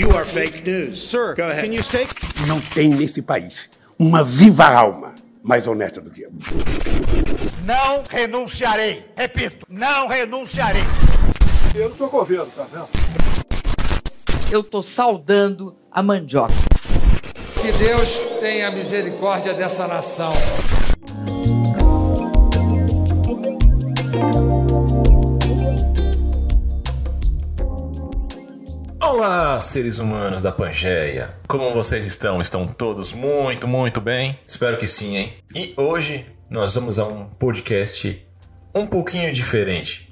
You are fake news. Sir, Go ahead. can you stay? Não tem nesse país uma viva alma mais honesta do que eu. Não renunciarei. Repito, não renunciarei. Eu não sou governo, tá vendo? Eu tô saudando a mandioca. Que Deus tenha misericórdia dessa nação. Olá, seres humanos da Pangeia! Como vocês estão? Estão todos muito, muito bem? Espero que sim, hein? E hoje nós vamos a um podcast um pouquinho diferente.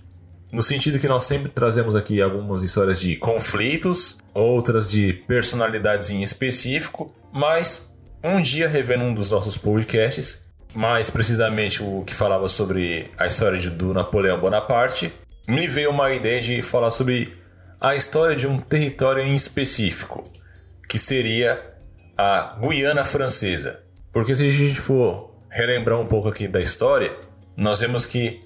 No sentido que nós sempre trazemos aqui algumas histórias de conflitos, outras de personalidades em específico, mas um dia revendo um dos nossos podcasts, mais precisamente o que falava sobre a história do Napoleão Bonaparte, me veio uma ideia de falar sobre a história de um território em específico, que seria a Guiana Francesa. Porque se a gente for relembrar um pouco aqui da história, nós vemos que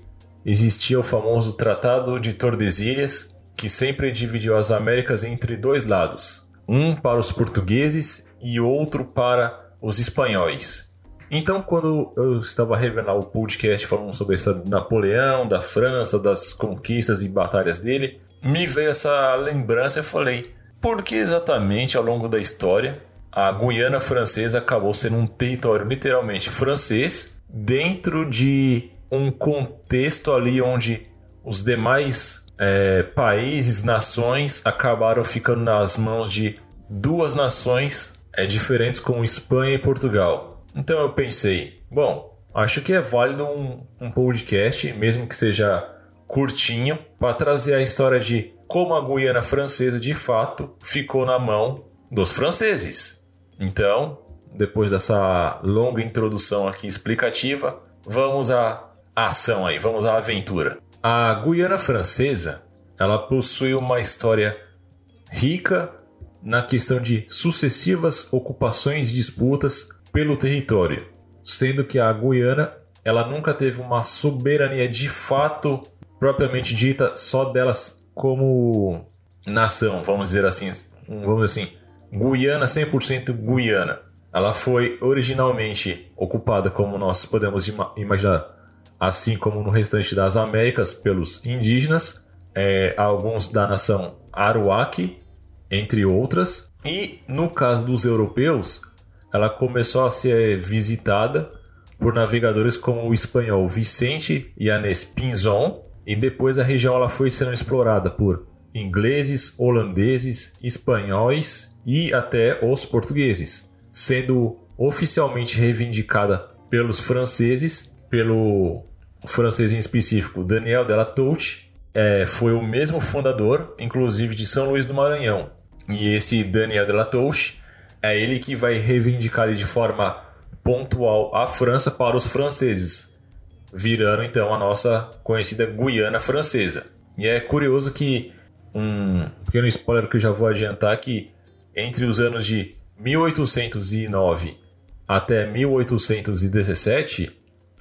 existia o famoso Tratado de Tordesilhas, que sempre dividiu as Américas entre dois lados, um para os portugueses e outro para os espanhóis. Então, quando eu estava revelando o podcast falando sobre essa Napoleão, da França, das conquistas e batalhas dele, me veio essa lembrança e falei: por que exatamente ao longo da história a Guiana Francesa acabou sendo um território literalmente francês dentro de um contexto ali onde os demais é, países, nações acabaram ficando nas mãos de duas nações é, diferentes como Espanha e Portugal. Então eu pensei, bom, acho que é válido um, um podcast, mesmo que seja curtinho, para trazer a história de como a Guiana Francesa de fato ficou na mão dos franceses. Então, depois dessa longa introdução aqui explicativa, vamos à ação aí, vamos à aventura. A Guiana Francesa, ela possui uma história rica na questão de sucessivas ocupações e disputas pelo território, sendo que a Guiana ela nunca teve uma soberania de fato propriamente dita só delas como nação, vamos dizer assim, vamos dizer assim, Guiana 100% Guiana. Ela foi originalmente ocupada, como nós podemos imaginar, assim como no restante das Américas, pelos indígenas, é, alguns da nação Aruac, entre outras. E no caso dos europeus, ela começou a ser visitada por navegadores como o espanhol Vicente Yanes Pinzon, e depois a região ela foi sendo explorada por ingleses, holandeses, espanhóis e até os portugueses, sendo oficialmente reivindicada pelos franceses, pelo francês em específico Daniel de la é, foi o mesmo fundador, inclusive de São Luís do Maranhão. E esse Daniel de la Touche é ele que vai reivindicar de forma pontual a França para os franceses, virando então a nossa conhecida Guiana Francesa. E é curioso que um pequeno spoiler que eu já vou adiantar que entre os anos de 1809 até 1817,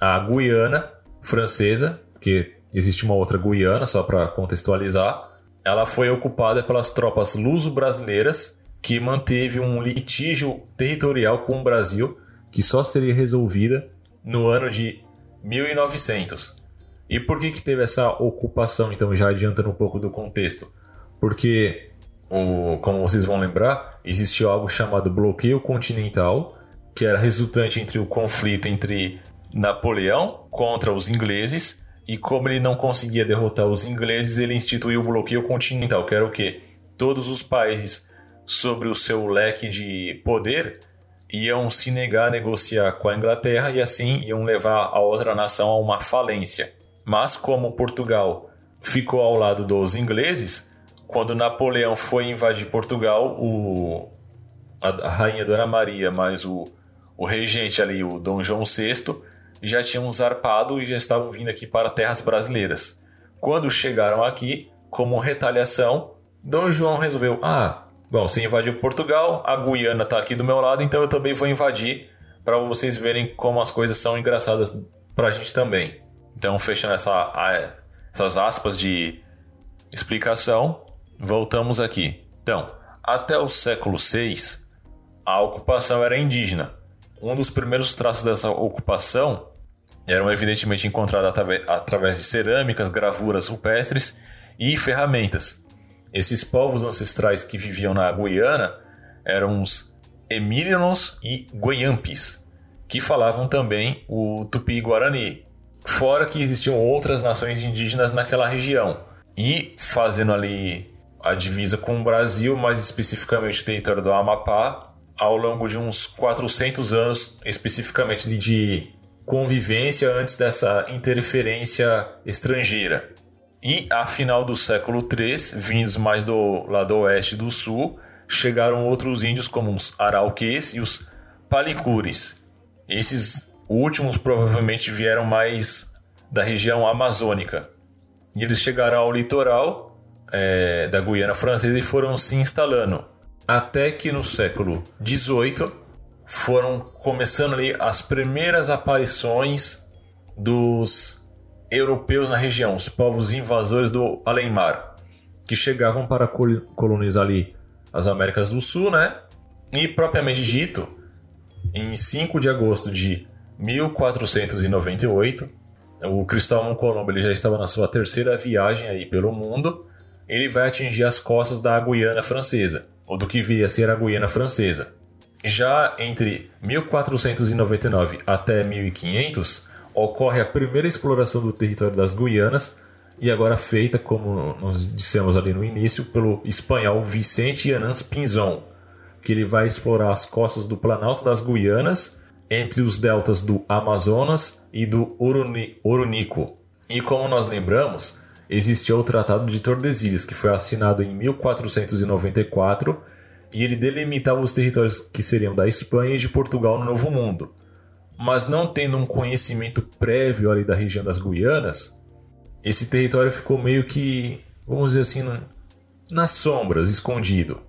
a Guiana Francesa, que existe uma outra Guiana só para contextualizar, ela foi ocupada pelas tropas luso-brasileiras que manteve um litígio territorial com o Brasil que só seria resolvida no ano de 1900. E por que, que teve essa ocupação, então, já adiantando um pouco do contexto? Porque, o, como vocês vão lembrar, existiu algo chamado bloqueio continental, que era resultante entre o conflito entre Napoleão contra os ingleses, e como ele não conseguia derrotar os ingleses, ele instituiu o bloqueio continental, que era o quê? Todos os países sobre o seu leque de poder iam se negar a negociar com a Inglaterra e assim iam levar a outra nação a uma falência. Mas como Portugal ficou ao lado dos ingleses, quando Napoleão foi invadir Portugal, o, a, rainha Dona Maria, mais o, o regente ali, o Dom João VI, já tinham zarpado e já estavam vindo aqui para terras brasileiras. Quando chegaram aqui, como retaliação, Dom João resolveu: ah, Bom, você invadiu Portugal, a Guiana está aqui do meu lado, então eu também vou invadir para vocês verem como as coisas são engraçadas para a gente também. Então, fechando essa, essas aspas de explicação, voltamos aqui. Então, Até o século VI, a ocupação era indígena. Um dos primeiros traços dessa ocupação eram evidentemente encontrados através de cerâmicas, gravuras rupestres e ferramentas. Esses povos ancestrais que viviam na Guiana eram os Emílianos e Guiampis, que falavam também o tupi-guarani, fora que existiam outras nações indígenas naquela região. E fazendo ali a divisa com o Brasil, mais especificamente o território do Amapá, ao longo de uns 400 anos, especificamente de convivência antes dessa interferência estrangeira. E a final do século III, vindos mais do lado oeste e do sul, chegaram outros índios como os arauquês e os palicures. Esses últimos provavelmente vieram mais da região amazônica. E eles chegaram ao litoral é, da Guiana Francesa e foram se instalando. Até que no século XVIII foram começando ali as primeiras aparições dos europeus na região, os povos invasores do além-mar, que chegavam para colonizar ali as Américas do Sul, né? E propriamente dito, em 5 de agosto de 1498, o Cristóvão Colombo ele já estava na sua terceira viagem aí pelo mundo. Ele vai atingir as costas da Guiana Francesa, ou do que viria a ser a Guiana Francesa. Já entre 1499 até 1500, ocorre a primeira exploração do território das Guianas, e agora feita, como nós dissemos ali no início, pelo espanhol Vicente Anans Pinzon, que ele vai explorar as costas do Planalto das Guianas, entre os deltas do Amazonas e do Orunico. E como nós lembramos, existia o Tratado de Tordesilhas, que foi assinado em 1494 e ele delimitava os territórios que seriam da Espanha e de Portugal no Novo Mundo. Mas não tendo um conhecimento prévio ali da região das Guianas, esse território ficou meio que, vamos dizer assim, nas sombras, escondido.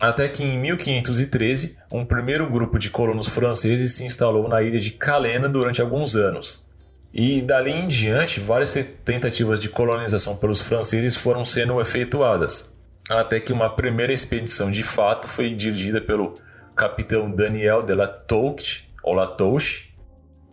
Até que em 1513, um primeiro grupo de colonos franceses se instalou na ilha de Calena durante alguns anos. E dali em diante, várias tentativas de colonização pelos franceses foram sendo efetuadas até que uma primeira expedição de fato foi dirigida pelo capitão Daniel de la Touche, ou.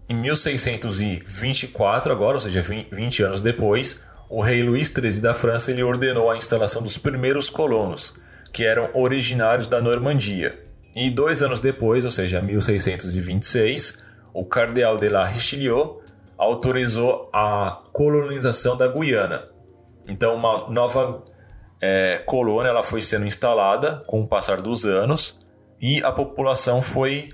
Em 1624, agora, ou seja, 20 anos depois, o rei Luís XIII da França ele ordenou a instalação dos primeiros colonos, que eram originários da Normandia. E dois anos depois, ou seja, 1626, o cardeal de la Richelieu autorizou a colonização da Guiana. Então, uma nova é, colônia ela foi sendo instalada com o passar dos anos e a população foi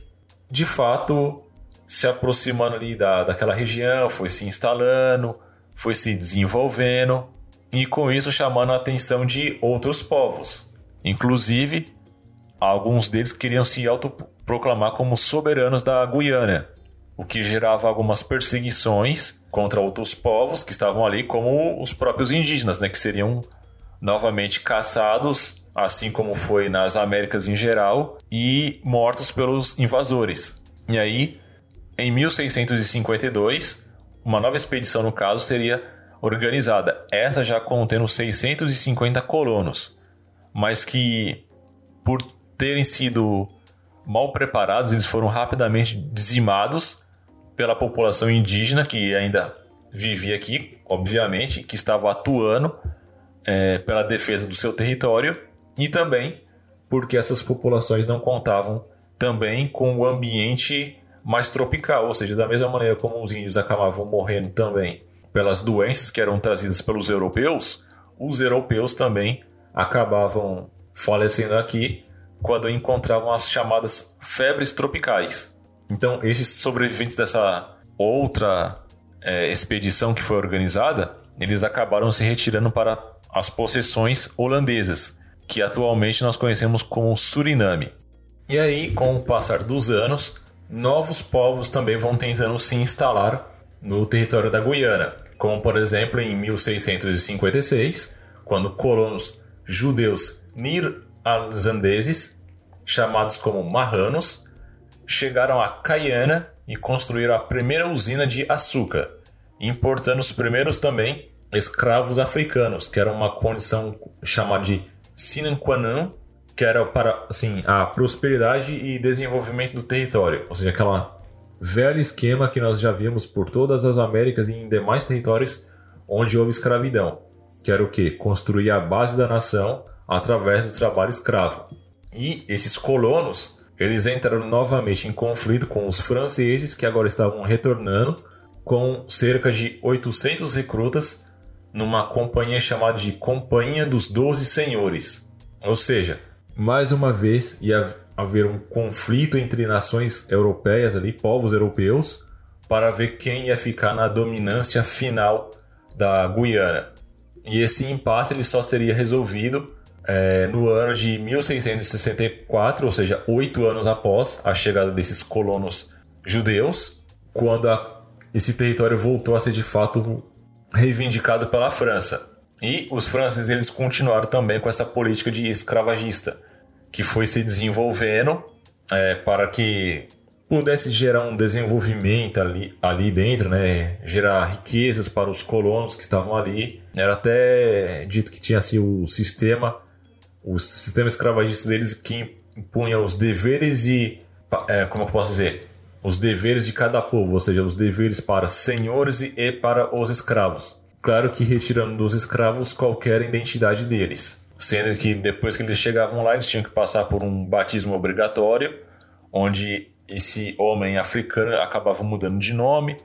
de fato se aproximando ali da, daquela região, foi se instalando, foi se desenvolvendo e com isso chamando a atenção de outros povos. Inclusive, alguns deles queriam se autoproclamar como soberanos da Guiana, o que gerava algumas perseguições contra outros povos que estavam ali, como os próprios indígenas, né, que seriam novamente caçados, assim como foi nas Américas em geral, e mortos pelos invasores. E aí, em 1652, uma nova expedição, no caso, seria organizada, essa já contendo 650 colonos, mas que, por terem sido mal preparados, eles foram rapidamente dizimados pela população indígena que ainda vivia aqui, obviamente, que estava atuando é, pela defesa do seu território e também porque essas populações não contavam também com o ambiente mais tropical, ou seja, da mesma maneira como os índios acabavam morrendo também pelas doenças que eram trazidas pelos europeus, os europeus também acabavam falecendo aqui quando encontravam as chamadas febres tropicais. Então, esses sobreviventes dessa outra é, expedição que foi organizada, eles acabaram se retirando para as possessões holandesas, que atualmente nós conhecemos como Suriname. E aí, com o passar dos anos, novos povos também vão tentando se instalar no território da Guiana, como por exemplo em 1656, quando colonos judeus nir-alzandeses, chamados como marranos, chegaram a Caiana e construíram a primeira usina de açúcar, importando os primeiros também escravos africanos, que era uma condição chamada de sine qua non, que era para assim, a prosperidade e desenvolvimento do território, ou seja, aquela velho esquema que nós já vimos por todas as Américas e em demais territórios onde houve escravidão, que era o que? Construir a base da nação através do trabalho escravo. E esses colonos, eles entraram novamente em conflito com os franceses, que agora estavam retornando com cerca de 800 recrutas numa companhia chamada de Companhia dos Doze Senhores. Ou seja, mais uma vez ia haver um conflito entre nações europeias ali, povos europeus, para ver quem ia ficar na dominância final da Guiana. E esse impasse ele só seria resolvido é, no ano de 1664, ou seja, oito anos após a chegada desses colonos judeus, quando a, esse território voltou a ser de fato reivindicado pela França. E os franceses eles continuaram também com essa política de escravagista, que foi se desenvolvendo é, para que pudesse gerar um desenvolvimento ali, ali dentro, né? gerar riquezas para os colonos que estavam ali. Era até dito que tinha assim, o sistema, o sistema escravagista deles que impunha os deveres e, é, como eu posso dizer, os deveres de cada povo, ou seja, os deveres para senhores e para os escravos. Claro que retirando dos escravos qualquer identidade deles, sendo que depois que eles chegavam lá, eles tinham que passar por um batismo obrigatório, onde esse homem africano acabava mudando de nome,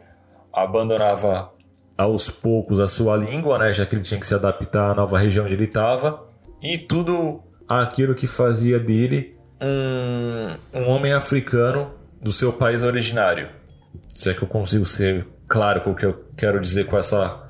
abandonava aos poucos a sua língua, né, já que ele tinha que se adaptar à nova região onde ele estava, e tudo aquilo que fazia dele um, um homem africano do seu país originário. Se é que eu consigo ser claro com o que eu quero dizer com essa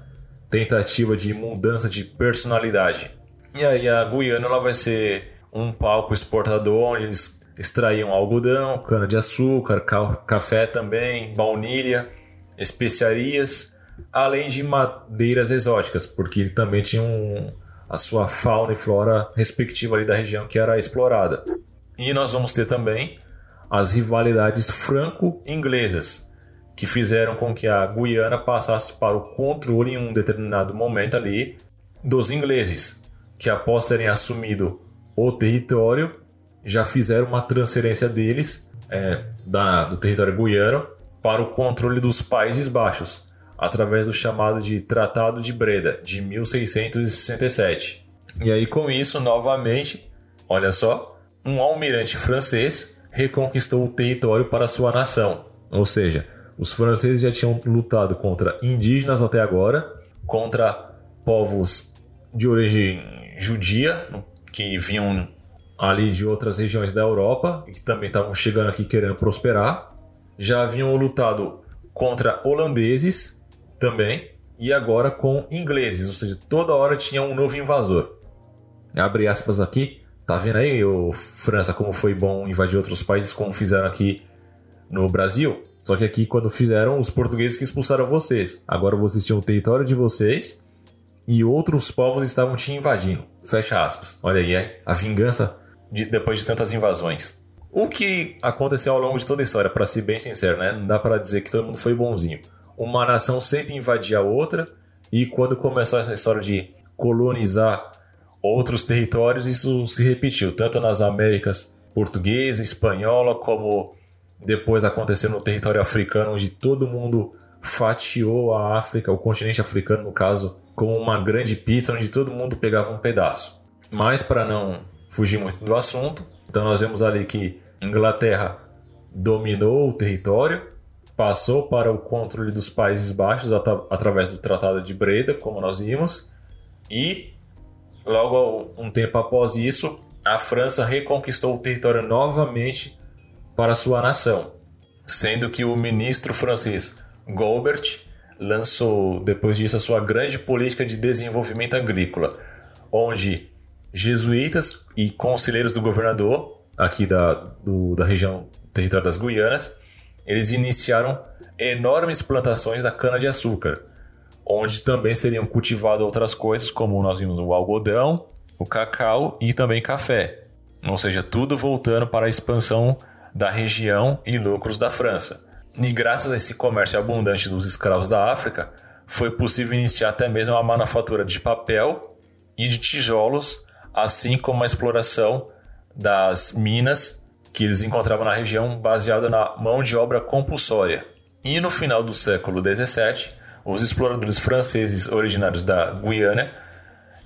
tentativa de mudança de personalidade. E aí a Guiana ela vai ser um palco exportador onde eles extraíam algodão, cana-de-açúcar, café também, baunilha, especiarias, além de madeiras exóticas, porque ele também tinha um, a sua fauna e flora respectiva ali da região que era explorada. E nós vamos ter também as rivalidades franco-inglesas, que fizeram com que a Guiana passasse para o controle em um determinado momento ali dos ingleses, que após terem assumido o território, já fizeram uma transferência deles é, da, do território guiano para o controle dos Países Baixos, através do chamado de Tratado de Breda, de 1667. E aí, com isso, novamente, olha só, um almirante francês reconquistou o território para sua nação. Ou seja, os franceses já tinham lutado contra indígenas até agora, contra povos de origem judia, que vinham ali de outras regiões da Europa e que também estavam chegando aqui querendo prosperar. Já haviam lutado contra holandeses também e agora com ingleses, ou seja, toda hora tinha um novo invasor. Abre aspas aqui. Tá vendo aí, o França, como foi bom invadir outros países, como fizeram aqui no Brasil? Só que aqui, quando fizeram, os portugueses que expulsaram vocês. Agora vocês tinham o território de vocês e outros povos estavam te invadindo. Fecha aspas. Olha aí, é a vingança de, depois de tantas invasões. O que aconteceu ao longo de toda a história, para ser bem sincero, né? Não dá para dizer que todo mundo foi bonzinho. Uma nação sempre invadia a outra, e quando começou essa história de colonizar outros territórios, isso se repetiu, tanto nas Américas portuguesa, espanhola, como depois aconteceu no território africano, onde todo mundo fatiou a África, o continente africano, no caso, como uma grande pizza, onde todo mundo pegava um pedaço. Mas para não fugir muito do assunto, então nós vemos ali que Inglaterra dominou o território, passou para o controle dos Países Baixos at através do Tratado de Breda, como nós vimos, e Logo um tempo após isso, a França reconquistou o território novamente para sua nação, sendo que o ministro francês Golbert lançou depois disso a sua grande política de desenvolvimento agrícola, onde jesuítas e conselheiros do governador aqui da, do, da região território das Guianas, eles iniciaram enormes plantações da cana-de-açúcar, onde também seriam cultivadas outras coisas, como nós vimos o algodão, o cacau e também café. Ou seja, tudo voltando para a expansão da região e lucros da França. E graças a esse comércio abundante dos escravos da África, foi possível iniciar até mesmo a manufatura de papel e de tijolos, assim como a exploração das minas que eles encontravam na região baseada na mão de obra compulsória. E no final do século XVII, os exploradores franceses originários da Guiana,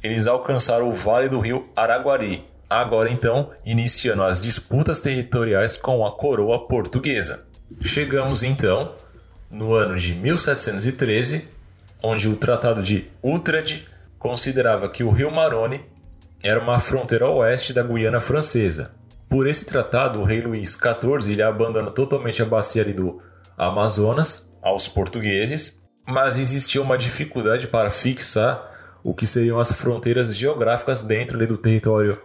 eles alcançaram o vale do rio Araguari, agora então iniciando as disputas territoriais com a coroa portuguesa. Chegamos então no ano de 1713, onde o Tratado de Utrecht considerava que o rio Marone era uma fronteira oeste da Guiana Francesa. Por esse tratado, o rei Luís XIV ele abandona totalmente a bacia do Amazonas aos portugueses, mas existia uma dificuldade para fixar o que seriam as fronteiras geográficas dentro do território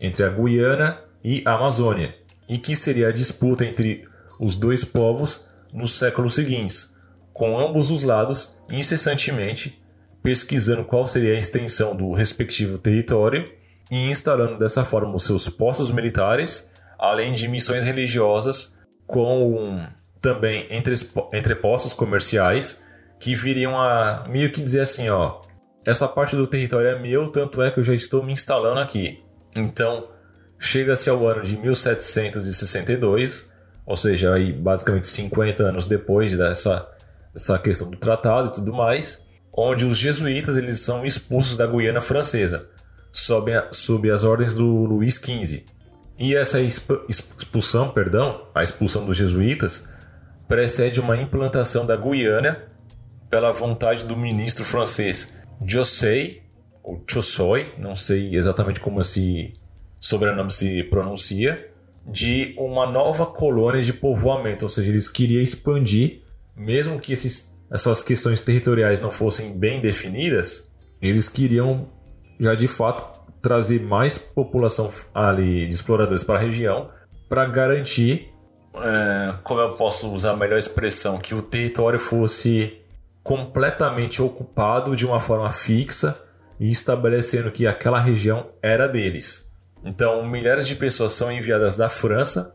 entre a Guiana e a Amazônia, e que seria a disputa entre os dois povos nos séculos seguintes, com ambos os lados incessantemente pesquisando qual seria a extensão do respectivo território e instalando dessa forma os seus postos militares, além de missões religiosas com também entre, entrepostos comerciais que viriam a meio que dizer assim, ó, essa parte do território é meu, tanto é que eu já estou me instalando aqui. Então, chega-se ao ano de 1762, ou seja, aí basicamente 50 anos depois dessa, dessa questão do tratado e tudo mais, onde os jesuítas eles são expulsos da Guiana Francesa, sob, a, sob as ordens do Luís XV. E essa expulsão, perdão, a expulsão dos jesuítas, precede uma implantação da Guiana pela vontade do ministro francês José, ou Chossoy, não sei exatamente como esse sobrenome se pronuncia, de uma nova colônia de povoamento, ou seja, eles queriam expandir, mesmo que esses, essas questões territoriais não fossem bem definidas, eles queriam já de fato trazer mais população ali de exploradores para a região para garantir, é, como eu posso usar a melhor expressão, que o território fosse completamente ocupado de uma forma fixa e estabelecendo que aquela região era deles. Então, milhares de pessoas são enviadas da França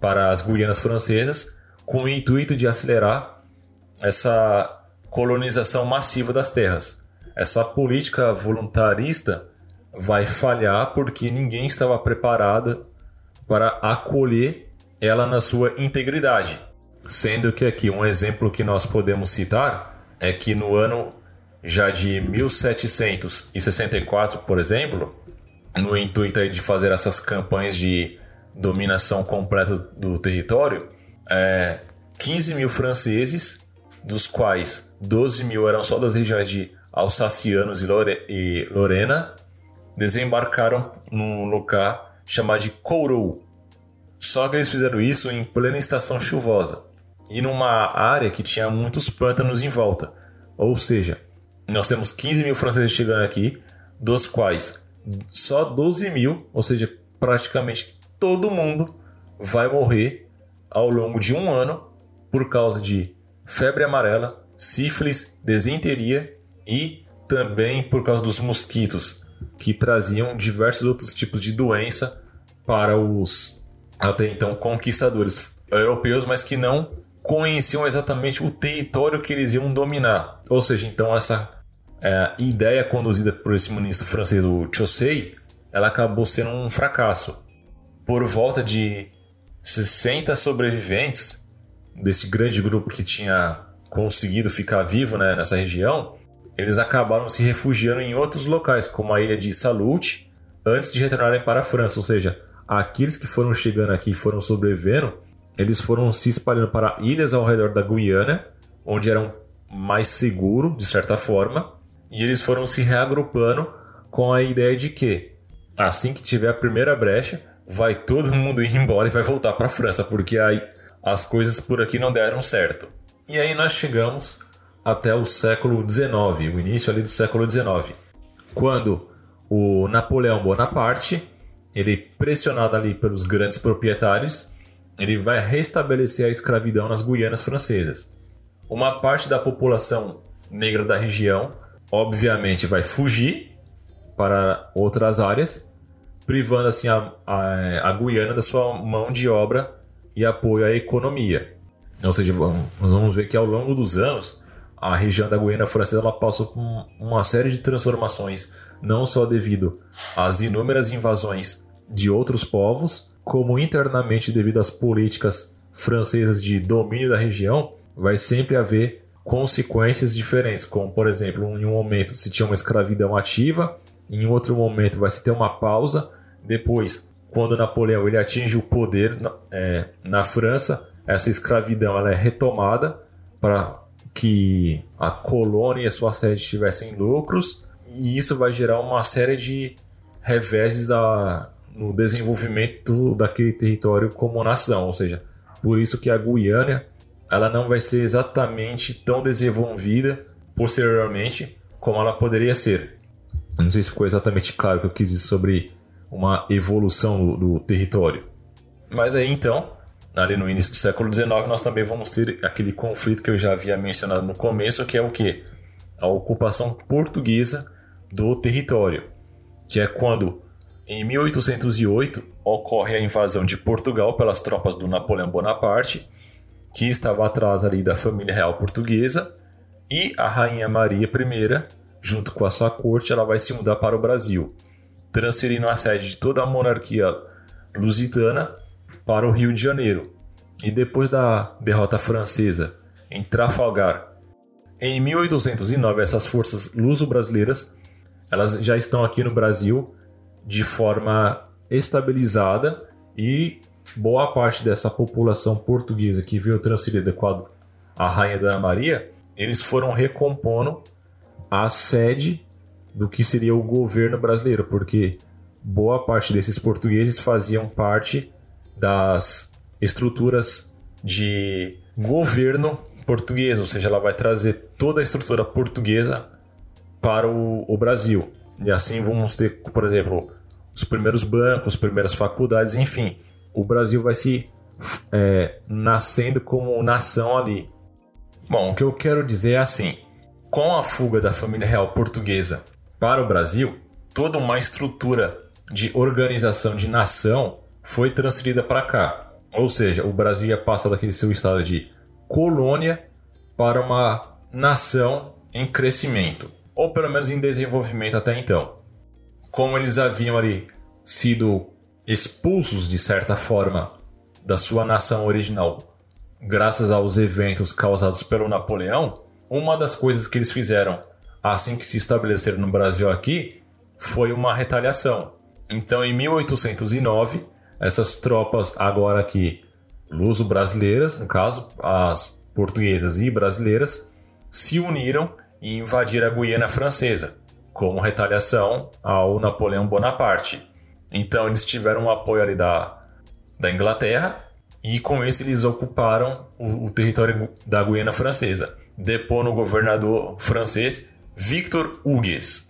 para as Guianas francesas com o intuito de acelerar essa colonização massiva das terras. Essa política voluntarista vai falhar porque ninguém estava preparado para acolher ela na sua integridade. Sendo que aqui um exemplo que nós podemos citar é que no ano já de 1764, por exemplo, no intuito de fazer essas campanhas de dominação completa do território, é, 15 mil franceses, dos quais 12 mil eram só das regiões de Alsacianos e, Lore e Lorena, desembarcaram num lugar chamado de Kourou. Só que eles fizeram isso em plena estação chuvosa e numa área que tinha muitos pântanos em volta. Ou seja, nós temos 15 mil franceses chegando aqui, dos quais só 12 mil, ou seja, praticamente todo mundo vai morrer ao longo de um ano por causa de febre amarela, sífilis, desinteria e também por causa dos mosquitos, que traziam diversos outros tipos de doença para os até então conquistadores europeus, mas que não conheciam exatamente o território que eles iam dominar. Ou seja, então essa é, ideia conduzida por esse ministro francês, o Chaussee, ela acabou sendo um fracasso. Por volta de 60 sobreviventes desse grande grupo que tinha conseguido ficar vivo né, nessa região, eles acabaram se refugiando em outros locais, como a ilha de Salute, antes de retornarem para a França. Ou seja, aqueles que foram chegando aqui e foram sobrevivendo, eles foram se espalhando para ilhas ao redor da Guiana, onde eram mais seguro, de certa forma, e eles foram se reagrupando com a ideia de que assim que tiver a primeira brecha, vai todo mundo ir embora e vai voltar para a França, porque aí as coisas por aqui não deram certo. E aí nós chegamos até o século XIX, o início ali do século XIX, quando o Napoleão Bonaparte, ele pressionado ali pelos grandes proprietários, ele vai restabelecer a escravidão nas Guianas francesas. Uma parte da população negra da região, obviamente, vai fugir para outras áreas, privando assim a, a, a Guiana da sua mão de obra e apoio à economia. Ou seja, vamos, nós vamos ver que ao longo dos anos a região da Guiana Francesa ela passou por uma série de transformações, não só devido às inúmeras invasões de outros povos, como internamente devido às políticas francesas de domínio da região, vai sempre haver consequências diferentes, como por exemplo, em um momento se tinha uma escravidão ativa, em outro momento vai se ter uma pausa, depois, quando Napoleão ele atinge o poder é, na França, essa escravidão ela é retomada para que a colônia e a sua sede tivessem lucros, e isso vai gerar uma série de reveses a, no desenvolvimento daquele território como nação, ou seja, por isso que a Guiana ela não vai ser exatamente tão desenvolvida posteriormente como ela poderia ser. Não sei se ficou exatamente claro o que eu quis dizer sobre uma evolução do, do território. Mas aí então, ali no início do século XIX, nós também vamos ter aquele conflito que eu já havia mencionado no começo, que é o que? A ocupação portuguesa do território, que é quando, em 1808, ocorre a invasão de Portugal pelas tropas do Napoleão Bonaparte, que estava atrás ali da família real portuguesa, e a rainha Maria I, junto com a sua corte, ela vai se mudar para o Brasil, transferindo a sede de toda a monarquia lusitana para o Rio de Janeiro. E depois da derrota francesa em Trafalgar, em 1809, essas forças luso-brasileiras elas já estão aqui no Brasil de forma estabilizada e boa parte dessa população portuguesa que veio transferida com a Rainha Dona Maria, eles foram recompondo a sede do que seria o governo brasileiro, porque boa parte desses portugueses faziam parte das estruturas de governo português, ou seja, ela vai trazer toda a estrutura portuguesa para o, o Brasil. E assim vamos ter, por exemplo, os primeiros bancos, as primeiras faculdades, enfim. O Brasil vai se é, nascendo como nação ali. Bom, o que eu quero dizer é assim: com a fuga da família real portuguesa para o Brasil, toda uma estrutura de organização de nação foi transferida para cá. Ou seja, o Brasil ia passar daquele seu estado de colônia para uma nação em crescimento, ou pelo menos em desenvolvimento até então. Como eles haviam ali sido expulsos de certa forma da sua nação original, graças aos eventos causados pelo Napoleão, uma das coisas que eles fizeram assim que se estabeleceram no Brasil aqui foi uma retaliação. Então, em 1809, essas tropas agora aqui luso-brasileiras, no caso, as portuguesas e brasileiras, se uniram e invadiram a Guiana Francesa, como retaliação ao Napoleão Bonaparte. Então eles tiveram o apoio ali da, da Inglaterra e com isso eles ocuparam o, o território da Guiana Francesa, depondo o governador francês Victor Hugues.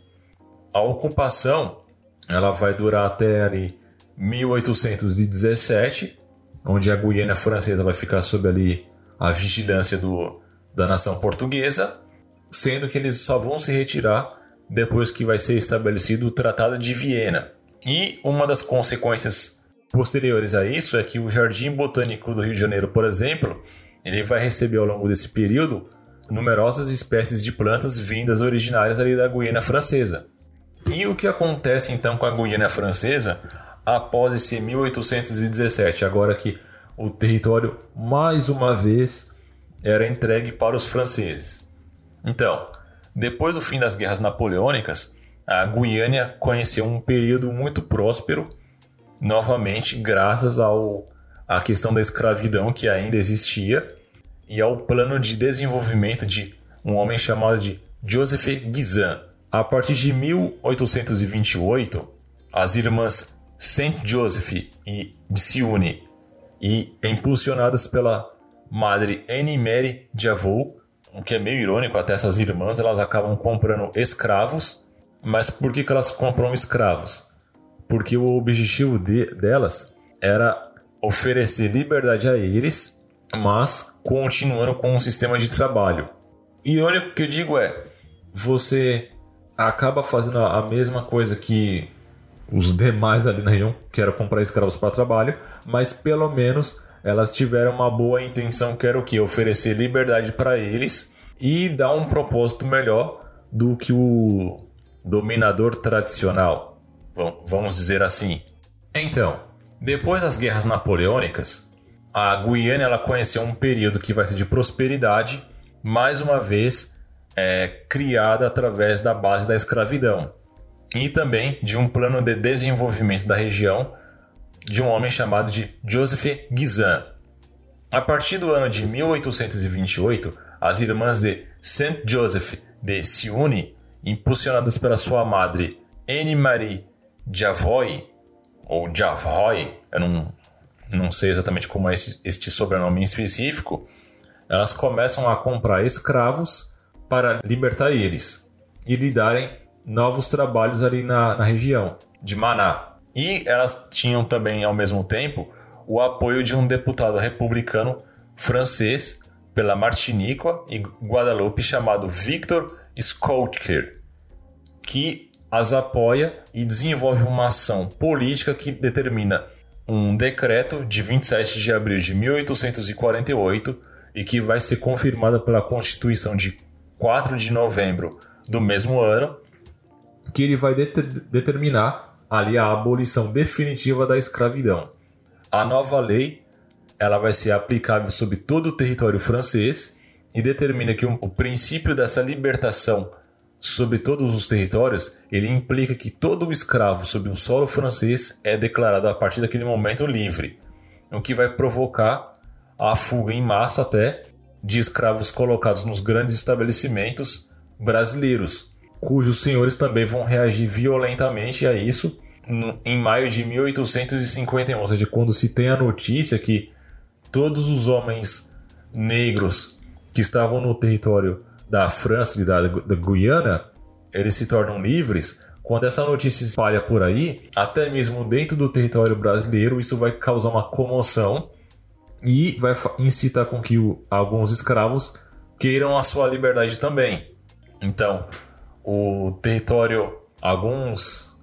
A ocupação ela vai durar até ali 1817 onde a Guiana Francesa vai ficar sob ali a vigilância do, da nação portuguesa, sendo que eles só vão se retirar depois que vai ser estabelecido o Tratado de Viena. E uma das consequências posteriores a isso é que o Jardim Botânico do Rio de Janeiro, por exemplo, ele vai receber ao longo desse período numerosas espécies de plantas vindas originárias ali da Guiana Francesa. E o que acontece então com a Guiana Francesa após esse 1817, agora que o território mais uma vez era entregue para os franceses. Então, depois do fim das guerras napoleônicas, a Guiânia conheceu um período muito próspero, novamente graças ao à questão da escravidão que ainda existia e ao plano de desenvolvimento de um homem chamado de Joseph Guizin. A partir de 1828, as irmãs Saint Joseph e Siune, e impulsionadas pela madre Anne Mary de Avaux, o que é meio irônico, até essas irmãs elas acabam comprando escravos, mas por que, que elas compram escravos? Porque o objetivo de, delas era oferecer liberdade a eles, mas continuando com um sistema de trabalho. E o que eu digo é, você acaba fazendo a mesma coisa que os demais ali na região que era comprar escravos para trabalho, mas pelo menos elas tiveram uma boa intenção que era o que oferecer liberdade para eles e dar um propósito melhor do que o dominador tradicional, vamos dizer assim. Então, depois das guerras napoleônicas, a Guiana ela conheceu um período que vai ser de prosperidade, mais uma vez é, criada através da base da escravidão e também de um plano de desenvolvimento da região de um homem chamado de Joseph Guizan. A partir do ano de 1828, as irmãs de Saint Joseph de Siuni, impulsionadas pela sua madre Anne-Marie Javoy, ou Javoy, eu não, não sei exatamente como é esse, este sobrenome em específico, elas começam a comprar escravos para libertar eles e lhe darem novos trabalhos ali na, na região de Maná. E elas tinham também, ao mesmo tempo, o apoio de um deputado republicano francês pela Martinica e Guadalupe chamado Victor Schoutker, que as apoia e desenvolve uma ação política que determina um decreto de 27 de abril de 1848 e que vai ser confirmada pela Constituição de 4 de novembro do mesmo ano, que ele vai det determinar ali a abolição definitiva da escravidão. A nova lei ela vai ser aplicável sobre todo o território francês e determina que o, princípio dessa libertação sobre todos os territórios, ele implica que todo escravo sob o solo francês é declarado a partir daquele momento livre, o que vai provocar a fuga em massa até de escravos colocados nos grandes estabelecimentos brasileiros, cujos senhores também vão reagir violentamente a isso em maio de 1851, ou seja, quando se tem a notícia que todos os homens negros que estavam no território da França e da, da Guiana, eles se tornam livres. Quando essa notícia espalha por aí, até mesmo dentro do território brasileiro, isso vai causar uma comoção e vai incitar com que o, alguns escravos queiram a sua liberdade também. Então, o território, alguns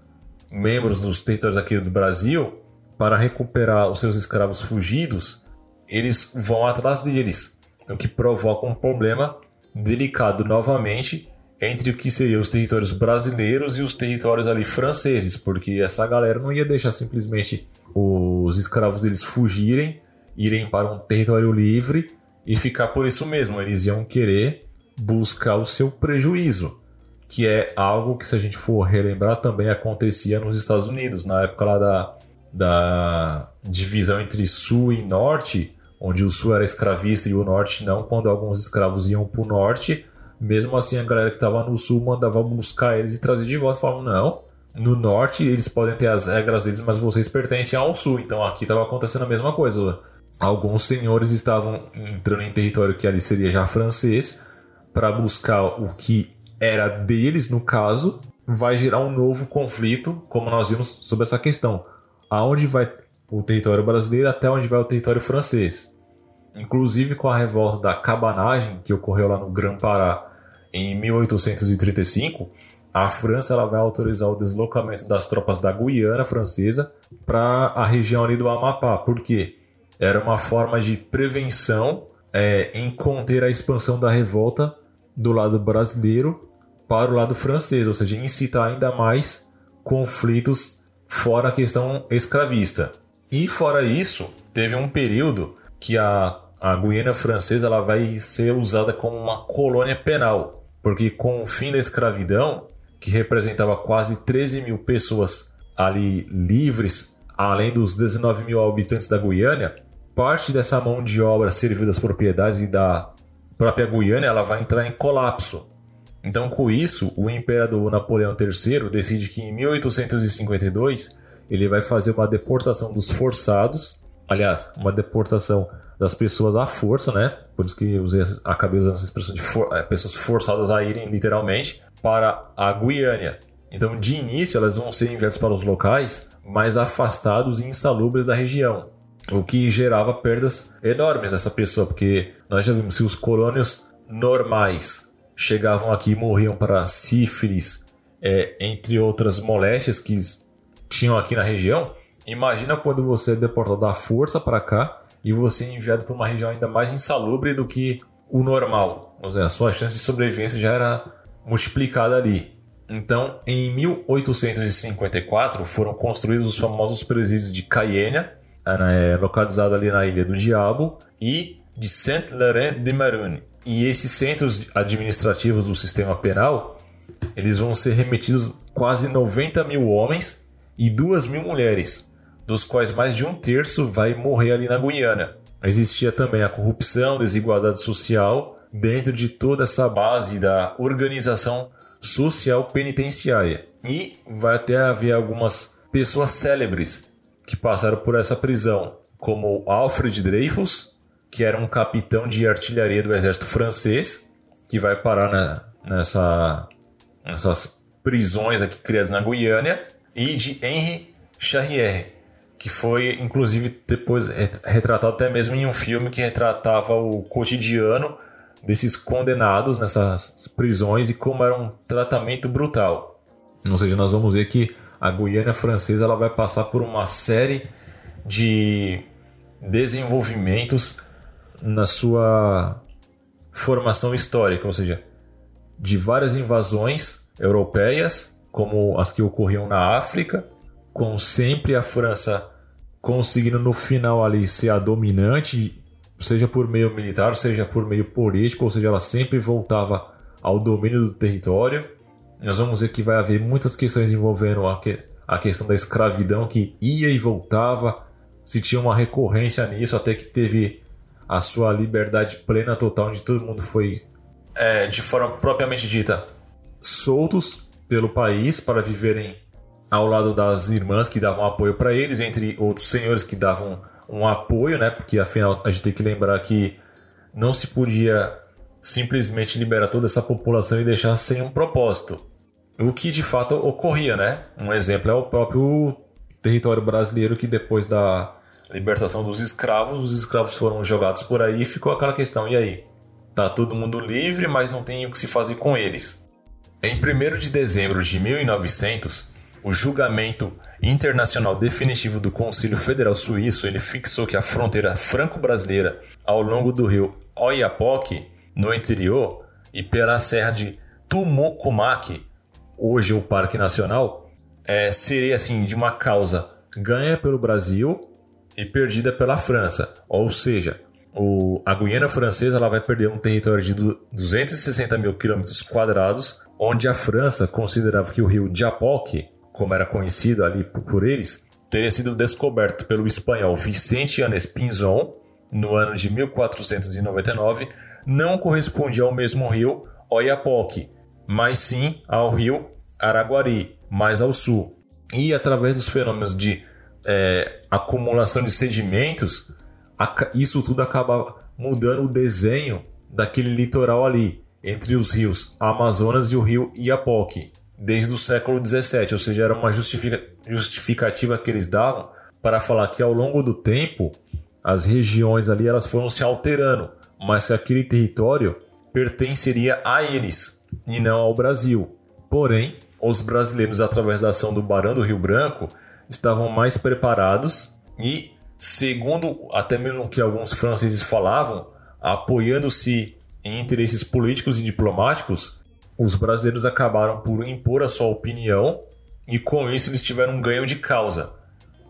membros dos territórios aqui do Brasil, para recuperar os seus escravos fugidos, eles vão atrás deles, o que provoca um problema delicado novamente entre o que seriam os territórios brasileiros e os territórios ali franceses, porque essa galera não ia deixar simplesmente os escravos deles fugirem, irem para um território livre e ficar por isso mesmo. Eles iam querer buscar o seu prejuízo, que é algo que, se a gente for relembrar, também acontecia nos Estados Unidos, na época lá da, da divisão entre Sul e Norte onde o sul era escravista e o norte não, quando alguns escravos iam para o norte, mesmo assim a galera que estava no sul mandava buscar eles e trazer de volta, falavam, não, no norte eles podem ter as regras deles, mas vocês pertencem ao sul, então aqui estava acontecendo a mesma coisa. Alguns senhores estavam entrando em território que ali seria já francês, para buscar o que era deles, no caso, vai gerar um novo conflito, como nós vimos sobre essa questão. Aonde vai o território brasileiro até onde vai o território francês. Inclusive com a revolta da cabanagem que ocorreu lá no Grã-Pará em 1835, a França ela vai autorizar o deslocamento das tropas da Guiana francesa para a região ali do Amapá, porque era uma forma de prevenção é, em conter a expansão da revolta do lado brasileiro para o lado francês, ou seja, incitar ainda mais conflitos fora a questão escravista. E fora isso, teve um período que a, a Guiana Francesa ela vai ser usada como uma colônia penal, porque com o fim da escravidão, que representava quase 13 mil pessoas ali livres, além dos 19 mil habitantes da Guiana, parte dessa mão de obra servida das propriedades e da própria Guiana ela vai entrar em colapso. Então, com isso, o imperador Napoleão III decide que em 1852 ele vai fazer uma deportação dos forçados, aliás, uma deportação das pessoas à força, né? Por isso que usei, acabei usando essa expressão de for, é, pessoas forçadas a irem literalmente para a Guiânia. Então, de início, elas vão ser enviadas para os locais mais afastados e insalubres da região, o que gerava perdas enormes dessa pessoa, porque nós já vimos que os colônios normais chegavam aqui e morriam para sífilis, é, entre outras moléstias que tinham aqui na região, imagina quando você é deportado à força para cá e você é enviado para uma região ainda mais insalubre do que o normal. Ou seja, a sua chance de sobrevivência já era multiplicada ali. Então, em 1854, foram construídos os famosos presídios de Cayenne, é, localizado ali na Ilha do Diabo, e de Saint-Laurent-de-Marune. E esses centros administrativos do sistema penal, eles vão ser remetidos quase 90 mil homens e 2 mil mulheres, dos quais mais de um terço vai morrer ali na Guiana. Existia também a corrupção, desigualdade social dentro de toda essa base da organização social penitenciária. E vai até haver algumas pessoas célebres que passaram por essa prisão, como Alfred Dreyfus, que era um capitão de artilharia do exército francês, que vai parar na, nessa, nessas prisões aqui criadas na Guiana, e de Henri Charrier, que foi inclusive depois retratado até mesmo em um filme que retratava o cotidiano desses condenados nessas prisões e como era um tratamento brutal. Ou seja, nós vamos ver que a Guiana Francesa ela vai passar por uma série de desenvolvimentos na sua formação histórica, ou seja, de várias invasões europeias, como as que ocorriam na África, com sempre a França conseguindo no final ali ser a dominante seja por meio militar, seja por meio político, ou seja, ela sempre voltava ao domínio do território. Nós vamos ver que vai haver muitas questões envolvendo a, que, a questão da escravidão que ia e voltava, se tinha uma recorrência nisso, até que teve a sua liberdade plena total, onde todo mundo foi, é, de forma propriamente dita, soltos pelo país para viverem ao lado das irmãs que davam apoio para eles, entre outros senhores que davam um apoio, né? Porque afinal a gente tem que lembrar que não se podia simplesmente liberar toda essa população e deixar sem um propósito. O que de fato ocorria, né? Um exemplo é o próprio território brasileiro que depois da libertação dos escravos, os escravos foram jogados por aí e ficou aquela questão, e aí? Tá todo mundo livre, mas não tem o que se fazer com eles. Em 1 de dezembro de 1900, o julgamento internacional definitivo do Conselho Federal Suíço ele fixou que a fronteira franco-brasileira ao longo do rio Oiapoque, no interior, e pela serra de Tumocumaque, hoje o Parque Nacional, é, seria assim de uma causa ganha pelo Brasil e perdida pela França. Ou seja, o, a Guiana Francesa ela vai perder um território de 260 mil quilômetros quadrados, onde a França considerava que o rio Diapoque como era conhecido ali por eles, teria sido descoberto pelo espanhol Vicente Anes Pinzon no ano de 1499, não correspondia ao mesmo rio Oiapoque, mas sim ao rio Araguari, mais ao sul. E através dos fenômenos de é, acumulação de sedimentos, isso tudo acaba mudando o desenho daquele litoral ali, entre os rios Amazonas e o rio Iapoque desde o século XVII, ou seja, era uma justifica, justificativa que eles davam para falar que ao longo do tempo as regiões ali elas foram se alterando, mas que aquele território pertenceria a eles e não ao Brasil. Porém, os brasileiros, através da ação do Barão do Rio Branco, estavam mais preparados e, segundo até mesmo que alguns franceses falavam, apoiando-se em interesses políticos e diplomáticos, os brasileiros acabaram por impor a sua opinião e com isso eles tiveram um ganho de causa,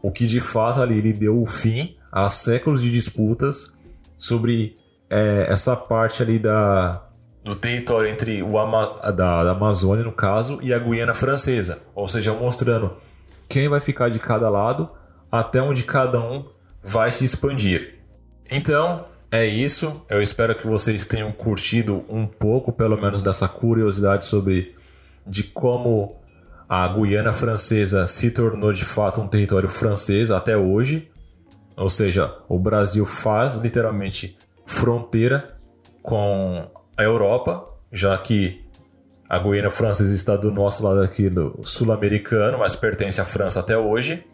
o que de fato ali ele deu o fim a séculos de disputas sobre é, essa parte ali da do território entre o Ama da, da Amazônia no caso e a Guiana Francesa, ou seja, mostrando quem vai ficar de cada lado até onde cada um vai se expandir. Então, é isso. Eu espero que vocês tenham curtido um pouco, pelo menos, dessa curiosidade sobre de como a Guiana Francesa se tornou de fato um território francês até hoje. Ou seja, o Brasil faz literalmente fronteira com a Europa, já que a Guiana Francesa está do nosso lado aqui do sul-americano, mas pertence à França até hoje.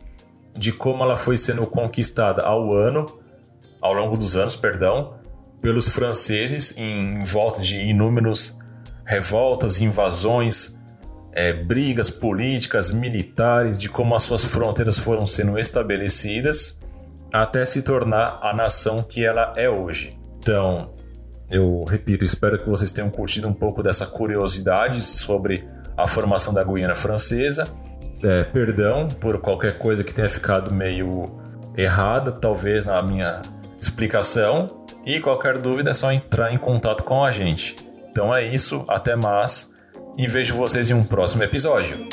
De como ela foi sendo conquistada ao ano ao longo dos anos, perdão, pelos franceses em, volta de inúmeros revoltas, invasões, é, brigas políticas, militares, de como as suas fronteiras foram sendo estabelecidas até se tornar a nação que ela é hoje. Então, eu repito, espero que vocês tenham curtido um pouco dessa curiosidade sobre a formação da Guiana Francesa. É, perdão por qualquer coisa que tenha ficado meio errada, talvez na minha explicação. E qualquer dúvida é só entrar em contato com a gente. Então é isso, até mais e vejo vocês em um próximo episódio.